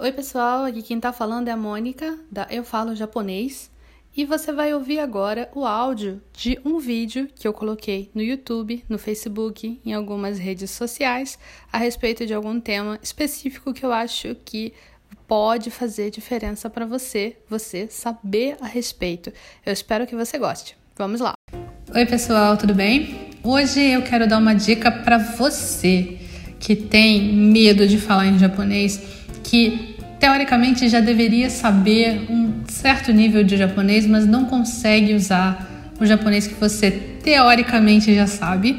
Oi, pessoal, aqui quem tá falando é a Mônica, da Eu Falo Japonês, e você vai ouvir agora o áudio de um vídeo que eu coloquei no YouTube, no Facebook, em algumas redes sociais, a respeito de algum tema específico que eu acho que pode fazer diferença para você, você saber a respeito. Eu espero que você goste. Vamos lá. Oi, pessoal, tudo bem? Hoje eu quero dar uma dica para você que tem medo de falar em japonês, que teoricamente já deveria saber um certo nível de japonês, mas não consegue usar o japonês que você teoricamente já sabe.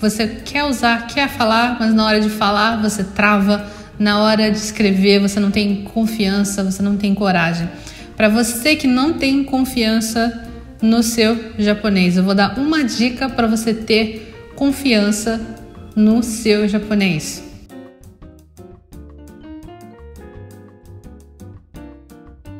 Você quer usar, quer falar, mas na hora de falar você trava, na hora de escrever você não tem confiança, você não tem coragem. Para você que não tem confiança no seu japonês, eu vou dar uma dica para você ter confiança no seu japonês.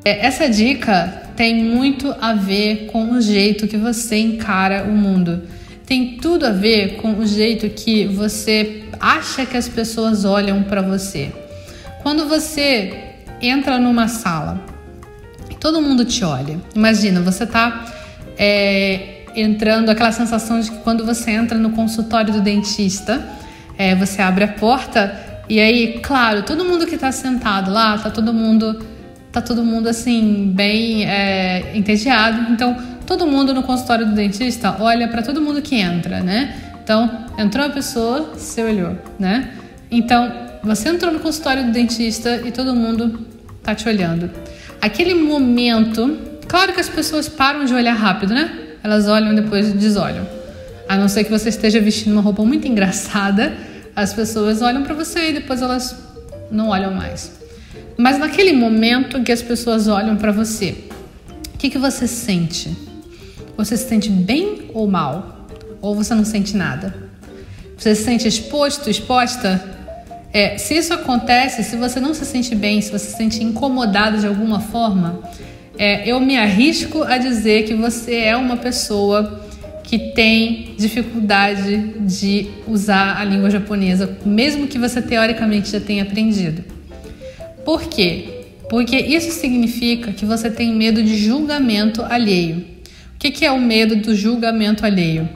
Essa dica tem muito a ver com o jeito que você encara o mundo. Tem tudo a ver com o jeito que você acha que as pessoas olham para você. Quando você entra numa sala, todo mundo te olha. Imagina, você tá é, entrando, aquela sensação de que quando você entra no consultório do dentista, é, você abre a porta e aí, claro, todo mundo que está sentado lá, tá todo mundo tá todo mundo assim, bem é, entediado. Então, todo mundo no consultório do dentista olha para todo mundo que entra, né? Então, entrou a pessoa, você olhou, né? Então, você entrou no consultório do dentista e todo mundo tá te olhando. Aquele momento, claro que as pessoas param de olhar rápido, né? Elas olham e depois desolham. A não ser que você esteja vestindo uma roupa muito engraçada, as pessoas olham para você e depois elas não olham mais. Mas naquele momento que as pessoas olham para você, o que, que você sente? Você se sente bem ou mal? Ou você não sente nada? Você se sente exposto, exposta? É, se isso acontece, se você não se sente bem, se você se sente incomodado de alguma forma, é, eu me arrisco a dizer que você é uma pessoa que tem dificuldade de usar a língua japonesa, mesmo que você teoricamente já tenha aprendido. Por quê? Porque isso significa que você tem medo de julgamento alheio. O que, é o medo do julgamento alheio?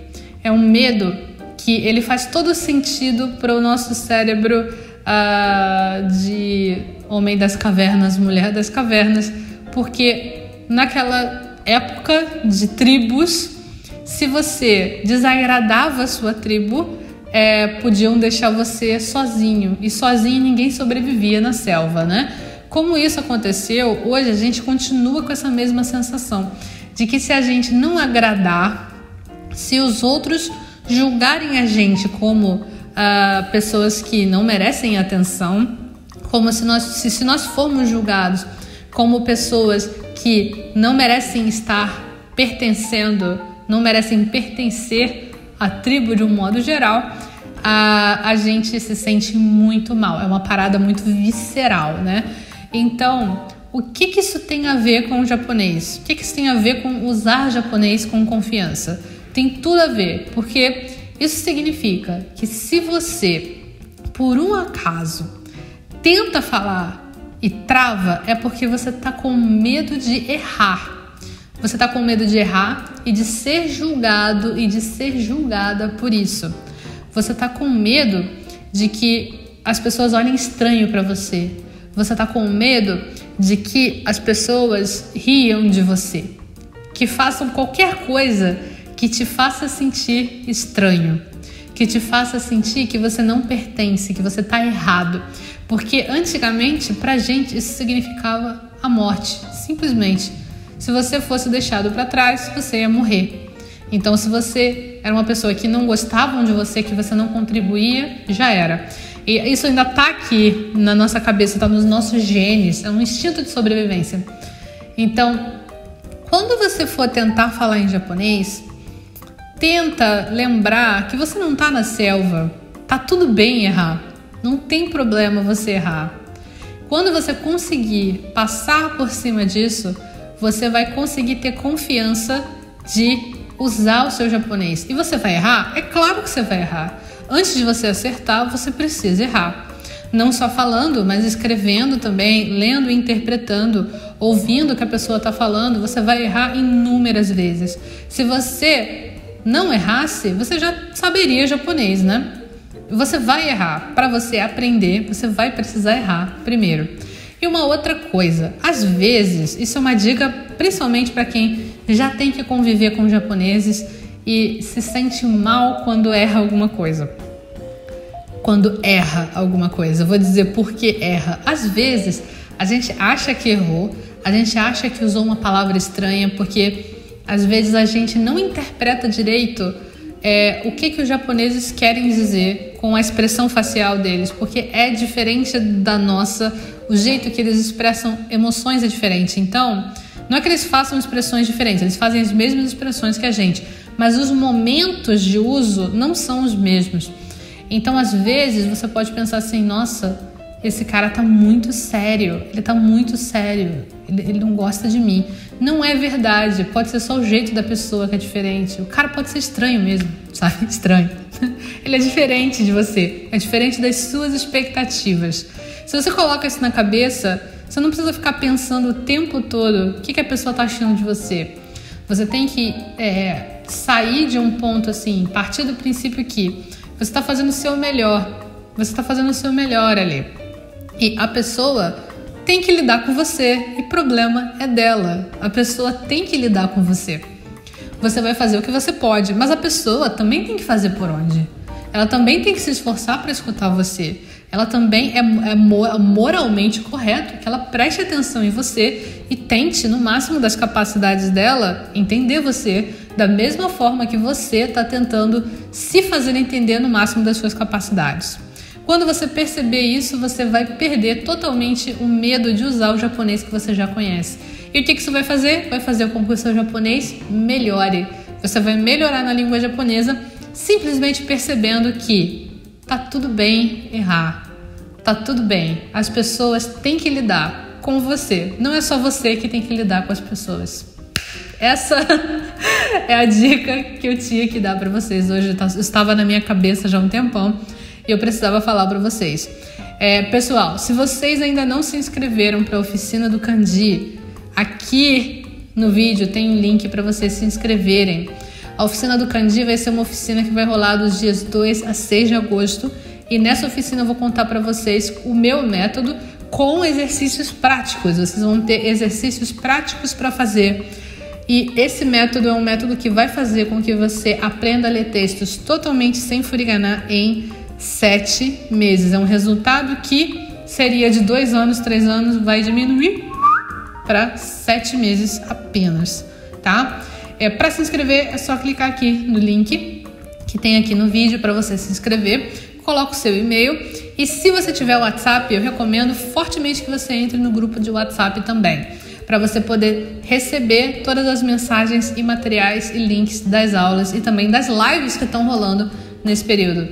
É um medo que ele faz todo sentido para o nosso cérebro uh, de homem das cavernas, mulher das cavernas, porque naquela época de tribos, se você desagradava a sua tribo, é, podiam deixar você sozinho. E sozinho ninguém sobrevivia na selva, né? Como isso aconteceu, hoje a gente continua com essa mesma sensação de que se a gente não agradar, se os outros julgarem a gente como ah, pessoas que não merecem atenção, como se nós, se, se nós formos julgados como pessoas que não merecem estar pertencendo, não merecem pertencer a tribo de um modo geral, a, a gente se sente muito mal. É uma parada muito visceral, né? Então, o que, que isso tem a ver com o japonês? O que, que isso tem a ver com usar japonês com confiança? Tem tudo a ver, porque isso significa que se você, por um acaso, tenta falar e trava, é porque você está com medo de errar. Você está com medo de errar e de ser julgado e de ser julgada por isso. Você está com medo de que as pessoas olhem estranho para você. Você está com medo de que as pessoas riam de você, que façam qualquer coisa que te faça sentir estranho, que te faça sentir que você não pertence, que você está errado. Porque antigamente, para gente, isso significava a morte, simplesmente. Se você fosse deixado para trás, você ia morrer. Então, se você era uma pessoa que não gostavam de você, que você não contribuía, já era. E isso ainda está aqui na nossa cabeça, está nos nossos genes, é um instinto de sobrevivência. Então, quando você for tentar falar em japonês, tenta lembrar que você não está na selva. Tá tudo bem errar. Não tem problema você errar. Quando você conseguir passar por cima disso, você vai conseguir ter confiança de usar o seu japonês. E você vai errar? É claro que você vai errar. Antes de você acertar, você precisa errar. não só falando, mas escrevendo também, lendo e interpretando, ouvindo o que a pessoa está falando, você vai errar inúmeras vezes. Se você não errasse, você já saberia japonês, né? Você vai errar. Para você aprender, você vai precisar errar primeiro. E uma outra coisa, às vezes, isso é uma dica principalmente para quem já tem que conviver com japoneses e se sente mal quando erra alguma coisa quando erra alguma coisa. Vou dizer por que erra. Às vezes, a gente acha que errou, a gente acha que usou uma palavra estranha, porque às vezes a gente não interpreta direito é, o que, que os japoneses querem dizer com a expressão facial deles, porque é diferente da nossa, o jeito que eles expressam emoções é diferente. Então, não é que eles façam expressões diferentes, eles fazem as mesmas expressões que a gente, mas os momentos de uso não são os mesmos. Então, às vezes, você pode pensar assim: nossa, esse cara tá muito sério, ele tá muito sério, ele, ele, não gosta de mim. Não é verdade, pode ser só o jeito da pessoa que é diferente. O cara pode ser estranho mesmo, sabe? Estranho. Ele é diferente de você, é diferente das suas expectativas. Se você coloca isso na cabeça, você não precisa ficar pensando o tempo todo o que, que a pessoa tá achando de você. Você tem que é, sair de um ponto assim, partir do princípio que você está fazendo o seu melhor. Você está fazendo o seu melhor ali. E a pessoa tem que lidar com você e problema é dela. A pessoa tem que lidar com você. Você vai fazer o que você pode, mas a pessoa também tem que fazer por onde. Ela também tem que se esforçar para escutar você. Ela também é, é moralmente correto que ela preste atenção em você e tente, no máximo das capacidades dela, entender você da mesma forma que você está tentando se fazer entender no máximo das suas capacidades. Quando você perceber isso, você vai perder totalmente o medo de usar o japonês que você já conhece. E o que isso vai fazer? Vai fazer com que o seu japonês melhore. Você vai melhorar na língua japonesa simplesmente percebendo que tá tudo bem errar. Tá tudo bem. As pessoas têm que lidar com você. Não é só você que tem que lidar com as pessoas. Essa é a dica que eu tinha que dar para vocês hoje. Estava na minha cabeça já há um tempão e eu precisava falar para vocês. É, pessoal, se vocês ainda não se inscreveram para a oficina do Candi, aqui no vídeo tem um link para vocês se inscreverem. A oficina do Candi vai ser uma oficina que vai rolar dos dias 2 a 6 de agosto. E nessa oficina eu vou contar para vocês o meu método com exercícios práticos. Vocês vão ter exercícios práticos para fazer e esse método é um método que vai fazer com que você aprenda a ler textos totalmente sem furiganar em sete meses. É um resultado que seria de dois anos, três anos, vai diminuir para sete meses apenas, tá? É, para se inscrever é só clicar aqui no link que tem aqui no vídeo para você se inscrever. Coloca o seu e-mail e se você tiver WhatsApp, eu recomendo fortemente que você entre no grupo de WhatsApp também para você poder receber todas as mensagens e materiais e links das aulas e também das lives que estão rolando nesse período.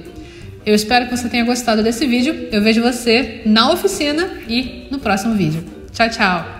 Eu espero que você tenha gostado desse vídeo. Eu vejo você na oficina e no próximo vídeo. Tchau, tchau!